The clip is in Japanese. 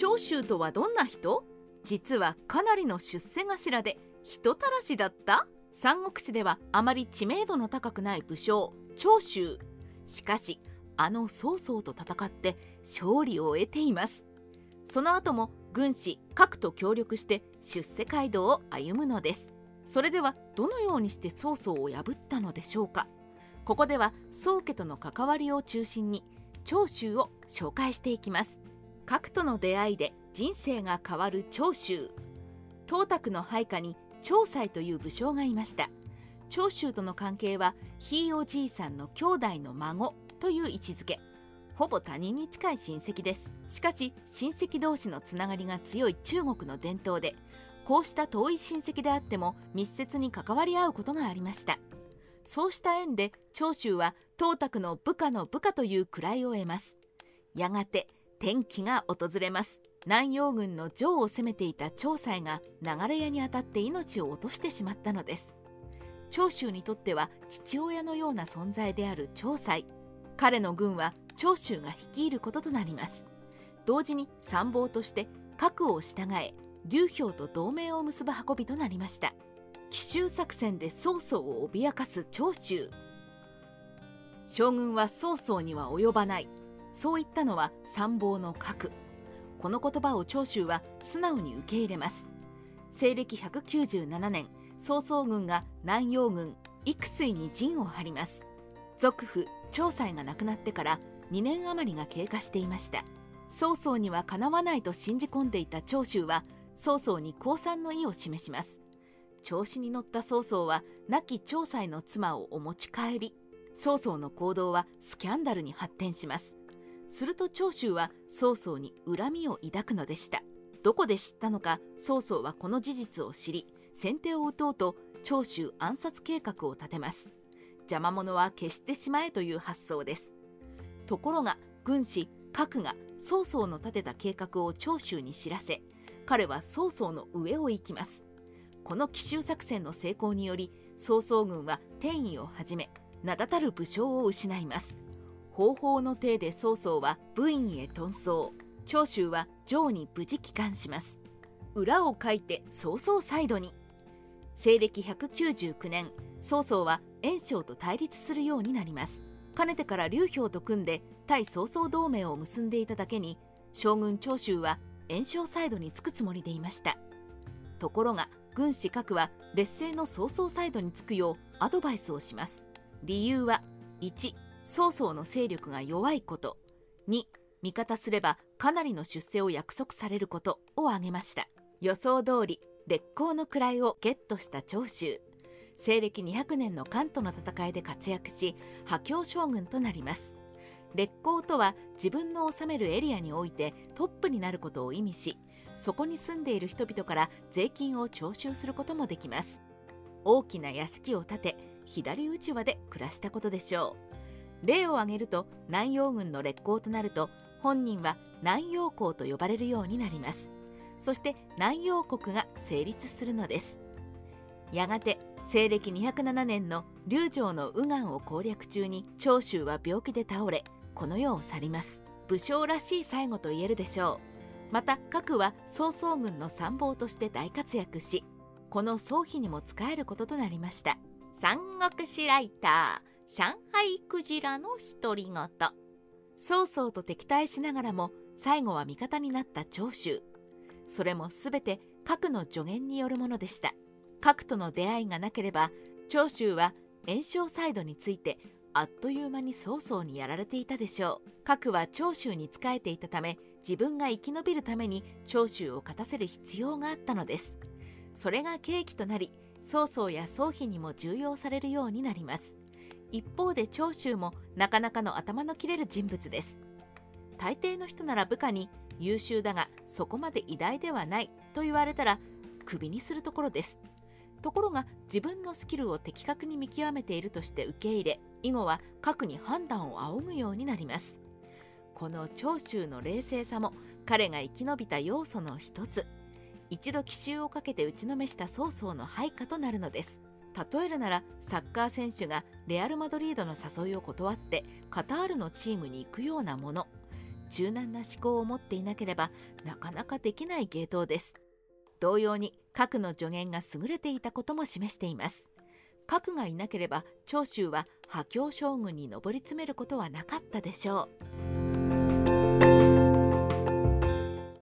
長州とはどんな人？実はかなりの出世頭で人たらしだった？三国志ではあまり知名度の高くない武将長州。しかしあの曹操と戦って勝利を得ています。その後も軍師各と協力して出世街道を歩むのです。それではどのようにして曹操を破ったのでしょうか？ここでは宗家との関わりを中心に長州を紹介していきます。核との出会いで人生が変わる長州。東卓の配下に長妻という武将がいました。長州との関係はひいおじいさんの兄弟の孫という位置づけ。ほぼ他人に近い親戚です。しかし親戚同士のつながりが強い中国の伝統でこうした遠い親戚であっても密接に関わり合うことがありました。そうした縁で長州は東卓の部下の部下という位を得ます。やがて転機が訪れます。南陽軍の城を攻めていた長妻が流れ屋に当たって命を落としてしまったのです。長州にとっては父親のような存在である長妻彼の軍は長州が率いることとなります。同時に参謀として核を従え劉氷と同盟を結ぶ運びとなりました。奇襲作戦で曹操を脅かす長州。将軍は曹操には及ばない。そう言ったのは参謀の核。この言葉を長州は素直に受け入れます。西暦197年曹操軍が南陽軍幾水に陣を張ります。俗父長妻が亡くなってから2年余りが経過していました。曹操にはかなわないと信じ込んでいた長州は曹操に降参の意を示します。調子に乗った曹操は亡き長妻の妻をお持ち帰り曹操の行動はスキャンダルに発展します。すると長州は曹操に恨みを抱くのでした。どこで知ったのか曹操はこの事実を知り先手を打とうと長州暗殺計画を立てます。邪魔者は消してしまえという発想です。ところが軍師核が曹操の立てた計画を長州に知らせ彼は曹操の上を行きます。この奇襲作戦の成功により曹操軍は天意をはじめ名だたる武将を失います。方法の体で曹操は部員へ遁走。長州は城に無事帰還します。裏を書いて曹操サイドに。西暦199年曹操は袁紹と対立するようになります。かねてから劉氷と組んで対曹操同盟を結んでいただけに将軍長州は袁紹サイドにつくつもりでいました。ところが軍師各は劣勢の曹操サイドにつくようアドバイスをします。理由は1曹操の勢力が弱いこと。2味方すればかなりの出世を約束されることを挙げました。予想通り烈公の位をゲットした長州。西暦200年の関東の戦いで活躍し破強将軍となります。烈公とは自分の治めるエリアにおいてトップになることを意味しそこに住んでいる人々から税金を徴収することもできます。大きな屋敷を建て左打ち輪で暮らしたことでしょう。例を挙げると南陽軍の烈公となると本人は南陽公と呼ばれるようになります。そして南陽国が成立するのです。やがて西暦207年の龍城の右岸を攻略中に長州は病気で倒れこの世を去ります。武将らしい最後と言えるでしょう。また核は曹操軍の参謀として大活躍しこの曹妃にも仕えることとなりました。三国志ライター。上海クジラの独り言。曹操と敵対しながらも最後は味方になった長州。それも全て核の助言によるものでした。核との出会いがなければ長州は炎症サイドについてあっという間に曹操にやられていたでしょう。核は長州に仕えていたため自分が生き延びるために長州を勝たせる必要があったのです。それが契機となり曹操や曹妃にも重要されるようになります。一方で長州もなかなかの頭の切れる人物です。大抵の人なら部下に優秀だがそこまで偉大ではないと言われたらクビにするところです。ところが自分のスキルを的確に見極めているとして受け入れ以後は核に判断を仰ぐようになります。この長州の冷静さも彼が生き延びた要素の一つ。一度奇襲をかけて打ちのめした曹操の配下となるのです。例えるならサッカー選手がレアル・マドリードの誘いを断ってカタールのチームに行くようなもの。柔軟な思考を持っていなければなかなかできない芸当です。同様に核の助言が優れていたことも示しています。核がいなければ長州は破教将軍に上り詰めることはなかったでしょう。